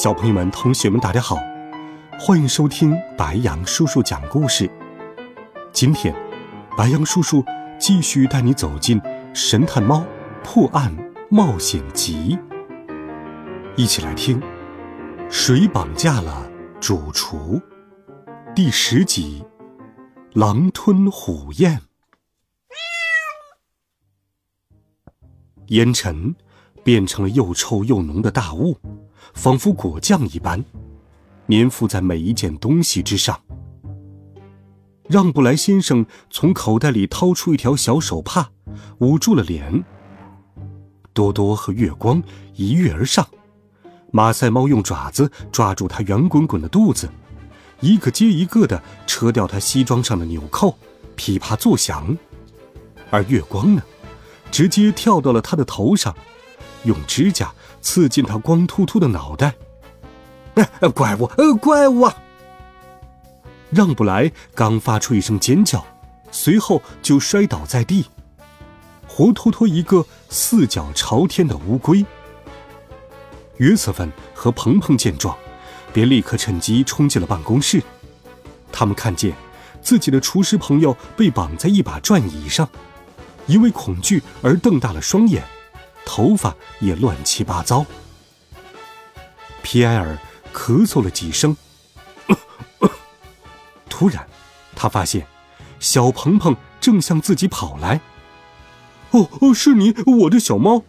小朋友们、同学们，大家好，欢迎收听白杨叔叔讲故事。今天，白杨叔叔继续带你走进《神探猫破案冒险集》，一起来听《谁绑架了主厨》第十集《狼吞虎咽》。烟尘变成了又臭又浓的大雾。仿佛果酱一般，粘附在每一件东西之上。让布莱先生从口袋里掏出一条小手帕，捂住了脸。多多和月光一跃而上，马赛猫用爪子抓住他圆滚滚的肚子，一个接一个的扯掉他西装上的纽扣，噼啪作响。而月光呢，直接跳到了他的头上，用指甲。刺进他光秃秃的脑袋，怪物，呃，怪物！啊！让布莱刚发出一声尖叫，随后就摔倒在地，活脱脱一个四脚朝天的乌龟。约瑟芬和鹏鹏见状，便立刻趁机冲进了办公室。他们看见自己的厨师朋友被绑在一把转椅上，因为恐惧而瞪大了双眼。头发也乱七八糟。皮埃尔咳嗽了几声，突然，他发现小鹏鹏正向自己跑来。“哦哦，是你，我的小猫！”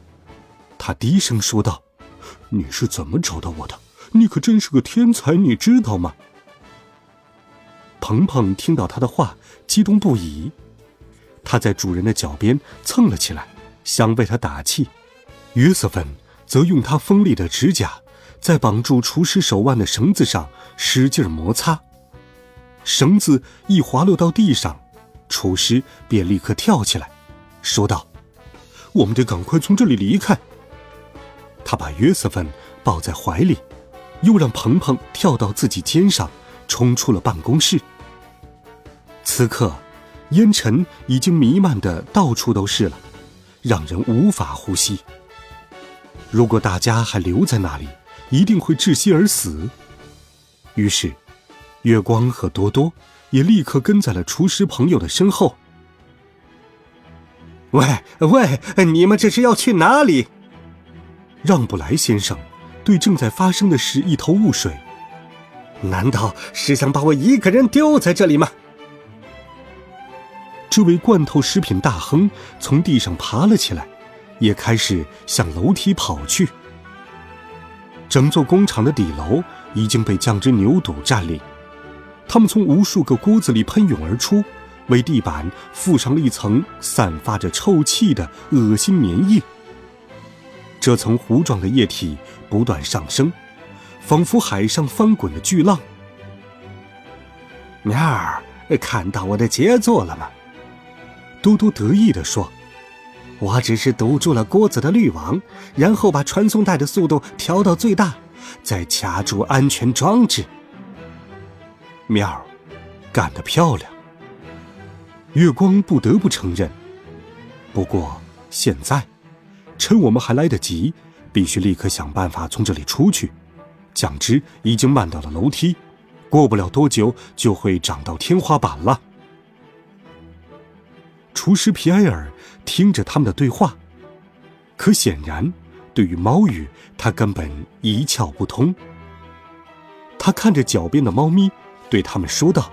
他低声说道。“你是怎么找到我的？你可真是个天才，你知道吗？”鹏鹏听到他的话，激动不已。他在主人的脚边蹭了起来，想为他打气。约瑟芬则用他锋利的指甲在绑住厨师手腕的绳子上使劲摩擦，绳子一滑落到地上，厨师便立刻跳起来，说道：“我们得赶快从这里离开。”他把约瑟芬抱在怀里，又让鹏鹏跳到自己肩上，冲出了办公室。此刻，烟尘已经弥漫的到处都是了，让人无法呼吸。如果大家还留在那里，一定会窒息而死。于是，月光和多多也立刻跟在了厨师朋友的身后。喂喂，你们这是要去哪里？让布莱先生对正在发生的事一头雾水。难道是想把我一个人丢在这里吗？这位罐头食品大亨从地上爬了起来。也开始向楼梯跑去。整座工厂的底楼已经被酱汁牛肚占领，他们从无数个锅子里喷涌而出，为地板附上了一层散发着臭气的恶心粘液。这层糊状的液体不断上升，仿佛海上翻滚的巨浪。喵儿，看到我的杰作了吗？多多得意地说。我只是堵住了锅子的滤网，然后把传送带的速度调到最大，再卡住安全装置。喵，干得漂亮！月光不得不承认。不过现在，趁我们还来得及，必须立刻想办法从这里出去。酱汁已经漫到了楼梯，过不了多久就会长到天花板了。厨师皮埃尔听着他们的对话，可显然，对于猫语，他根本一窍不通。他看着脚边的猫咪，对他们说道：“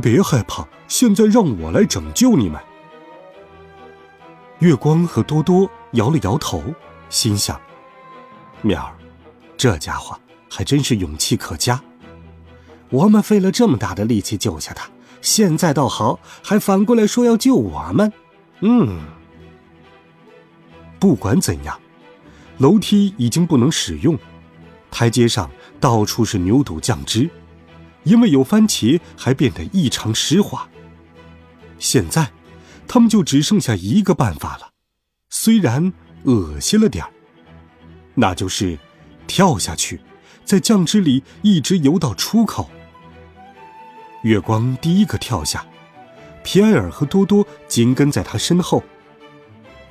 别害怕，现在让我来拯救你们。”月光和多多摇了摇头，心想：“喵儿，这家伙还真是勇气可嘉。我们费了这么大的力气救下他。”现在倒好，还反过来说要救我们。嗯，不管怎样，楼梯已经不能使用，台阶上到处是牛肚酱汁，因为有番茄，还变得异常湿滑。现在，他们就只剩下一个办法了，虽然恶心了点儿，那就是跳下去，在酱汁里一直游到出口。月光第一个跳下，皮埃尔和多多紧跟在他身后。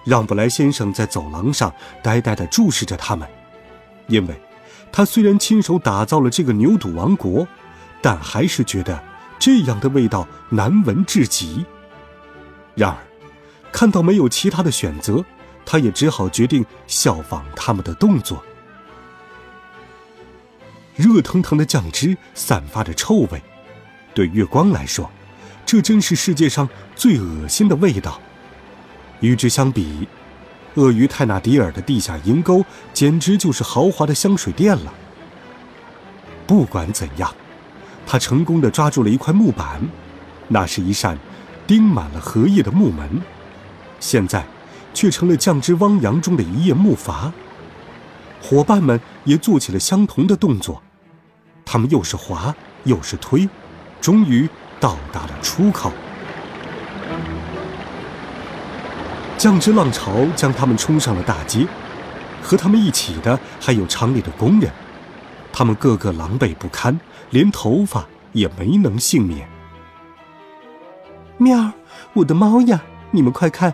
让布莱先生在走廊上呆呆地注视着他们，因为，他虽然亲手打造了这个牛肚王国，但还是觉得这样的味道难闻至极。然而，看到没有其他的选择，他也只好决定效仿他们的动作。热腾腾的酱汁散发着臭味，对月光来说，这真是世界上最恶心的味道。与之相比，鳄鱼泰纳迪尔的地下银沟简直就是豪华的香水店了。不管怎样，他成功的抓住了一块木板，那是一扇钉满了荷叶的木门，现在却成了酱汁汪洋中的一叶木筏。伙伴们也做起了相同的动作，他们又是划又是推，终于到达了出口。酱汁浪潮将他们冲上了大街，和他们一起的还有厂里的工人，他们个个狼狈不堪，连头发也没能幸免。喵，我的猫呀！你们快看，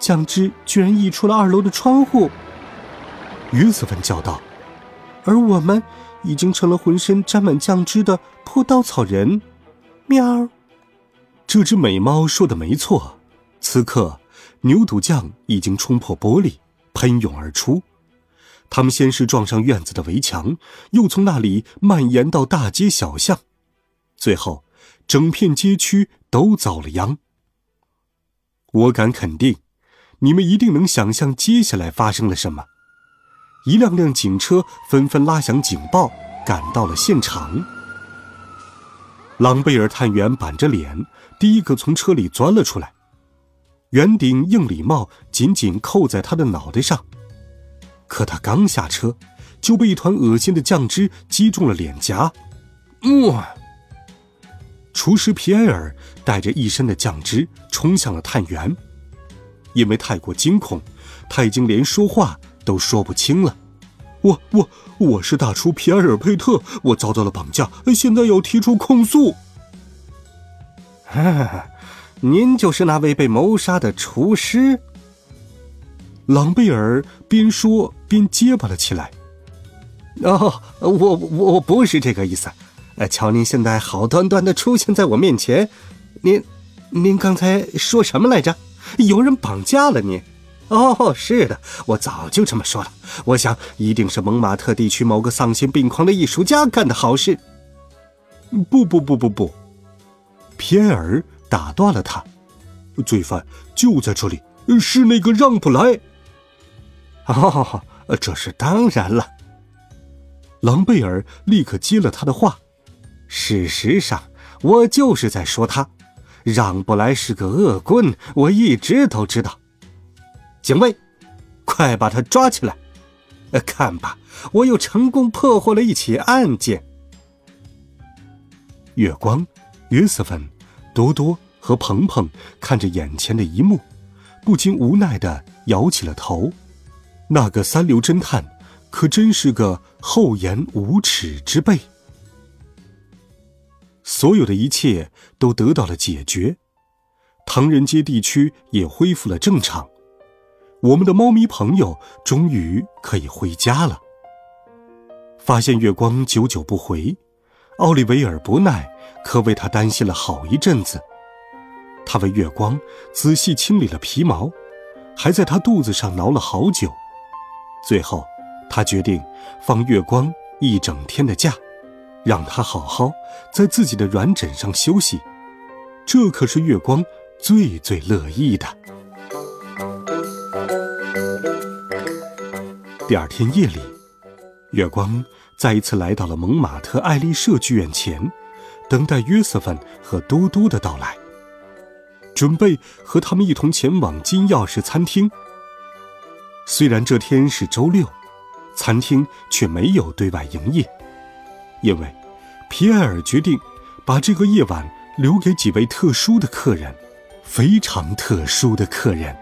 酱汁居然溢出了二楼的窗户！约瑟芬叫道。而我们已经成了浑身沾满酱汁的破稻草人。喵，这只美猫说的没错，此刻。牛肚酱已经冲破玻璃，喷涌而出。他们先是撞上院子的围墙，又从那里蔓延到大街小巷，最后，整片街区都遭了殃。我敢肯定，你们一定能想象接下来发生了什么。一辆辆警车纷纷拉响警报，赶到了现场。朗贝尔探员板着脸，第一个从车里钻了出来。圆顶硬礼帽紧紧扣在他的脑袋上，可他刚下车，就被一团恶心的酱汁击中了脸颊。哇！厨师皮埃尔带着一身的酱汁冲向了探员，因为太过惊恐，他已经连说话都说不清了。我我我是大厨皮埃尔佩特，我遭到了绑架，现在要提出控诉。哈哈。您就是那位被谋杀的厨师。朗贝尔边说边结巴了起来。哦，我我我不是这个意思。瞧您现在好端端的出现在我面前，您您刚才说什么来着？有人绑架了您？哦，是的，我早就这么说了。我想一定是蒙马特地区某个丧心病狂的艺术家干的好事。不不不不不，皮埃尔。打断了他，罪犯就在这里，是那个让布莱。哦，这是当然了。狼贝尔立刻接了他的话。事实上，我就是在说他，让布莱是个恶棍，我一直都知道。警卫，快把他抓起来！看吧，我又成功破获了一起案件。月光，约瑟芬。多多和鹏鹏看着眼前的一幕，不禁无奈的摇起了头。那个三流侦探，可真是个厚颜无耻之辈。所有的一切都得到了解决，唐人街地区也恢复了正常。我们的猫咪朋友终于可以回家了。发现月光久久不回，奥利维尔不耐。可为他担心了好一阵子。他为月光仔细清理了皮毛，还在他肚子上挠了好久。最后，他决定放月光一整天的假，让他好好在自己的软枕上休息。这可是月光最最乐意的。第二天夜里，月光再一次来到了蒙马特爱丽舍剧院前。等待约瑟芬和嘟嘟的到来，准备和他们一同前往金钥匙餐厅。虽然这天是周六，餐厅却没有对外营业，因为皮埃尔决定把这个夜晚留给几位特殊的客人，非常特殊的客人。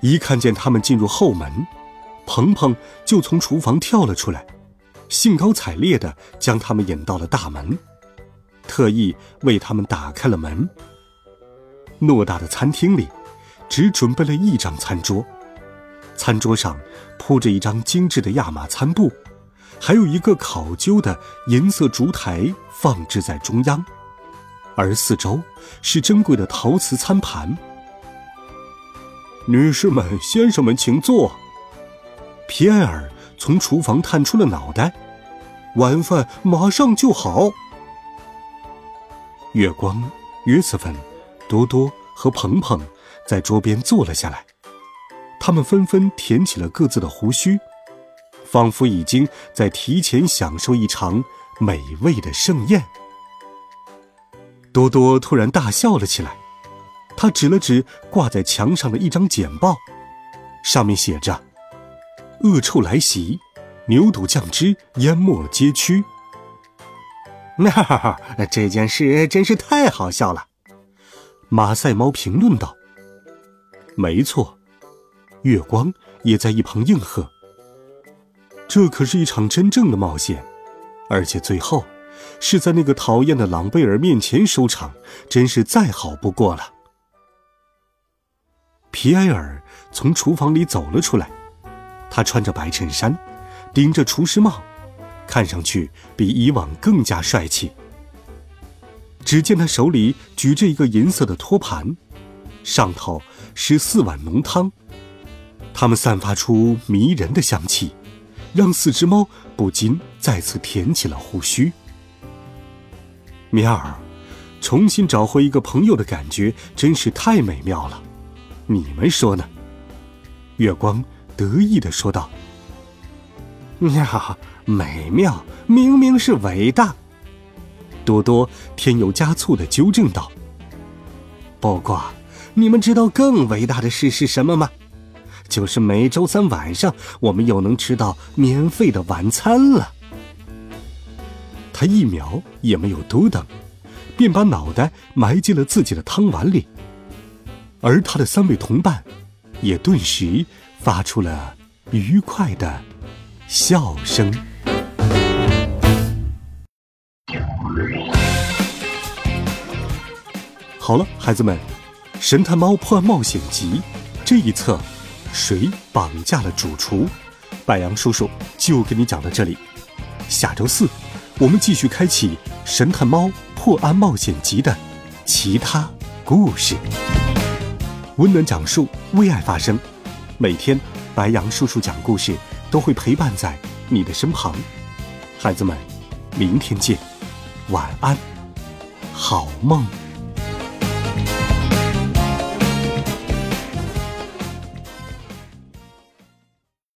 一看见他们进入后门，鹏鹏就从厨房跳了出来，兴高采烈地将他们引到了大门，特意为他们打开了门。偌大的餐厅里，只准备了一张餐桌，餐桌上铺着一张精致的亚麻餐布，还有一个考究的银色烛台放置在中央，而四周是珍贵的陶瓷餐盘。女士们、先生们，请坐。皮埃尔从厨房探出了脑袋，晚饭马上就好。月光，约瑟芬，多多和鹏鹏在桌边坐了下来，他们纷纷舔起了各自的胡须，仿佛已经在提前享受一场美味的盛宴。多多突然大笑了起来。他指了指挂在墙上的一张简报，上面写着：“恶臭来袭，牛肚酱汁淹没街区。”哈哈，这件事真是太好笑了，马赛猫评论道。没错，月光也在一旁应和。这可是一场真正的冒险，而且最后是在那个讨厌的朗贝尔面前收场，真是再好不过了。皮埃尔从厨房里走了出来，他穿着白衬衫，顶着厨师帽，看上去比以往更加帅气。只见他手里举着一个银色的托盘，上头是四碗浓汤，它们散发出迷人的香气，让四只猫不禁再次舔起了胡须。米尔，重新找回一个朋友的感觉真是太美妙了。你们说呢？月光得意的说道：“呀，美妙，明明是伟大。”多多添油加醋的纠正道：“不过，你们知道更伟大的事是什么吗？就是每周三晚上，我们又能吃到免费的晚餐了。”他一秒也没有多等，便把脑袋埋进了自己的汤碗里。而他的三位同伴，也顿时发出了愉快的笑声。好了，孩子们，《神探猫破案冒险集》这一册，谁绑架了主厨？白杨叔叔就给你讲到这里。下周四，我们继续开启《神探猫破案冒险集》的其他故事。温暖讲述，为爱发声。每天，白杨叔叔讲故事都会陪伴在你的身旁。孩子们，明天见，晚安，好梦。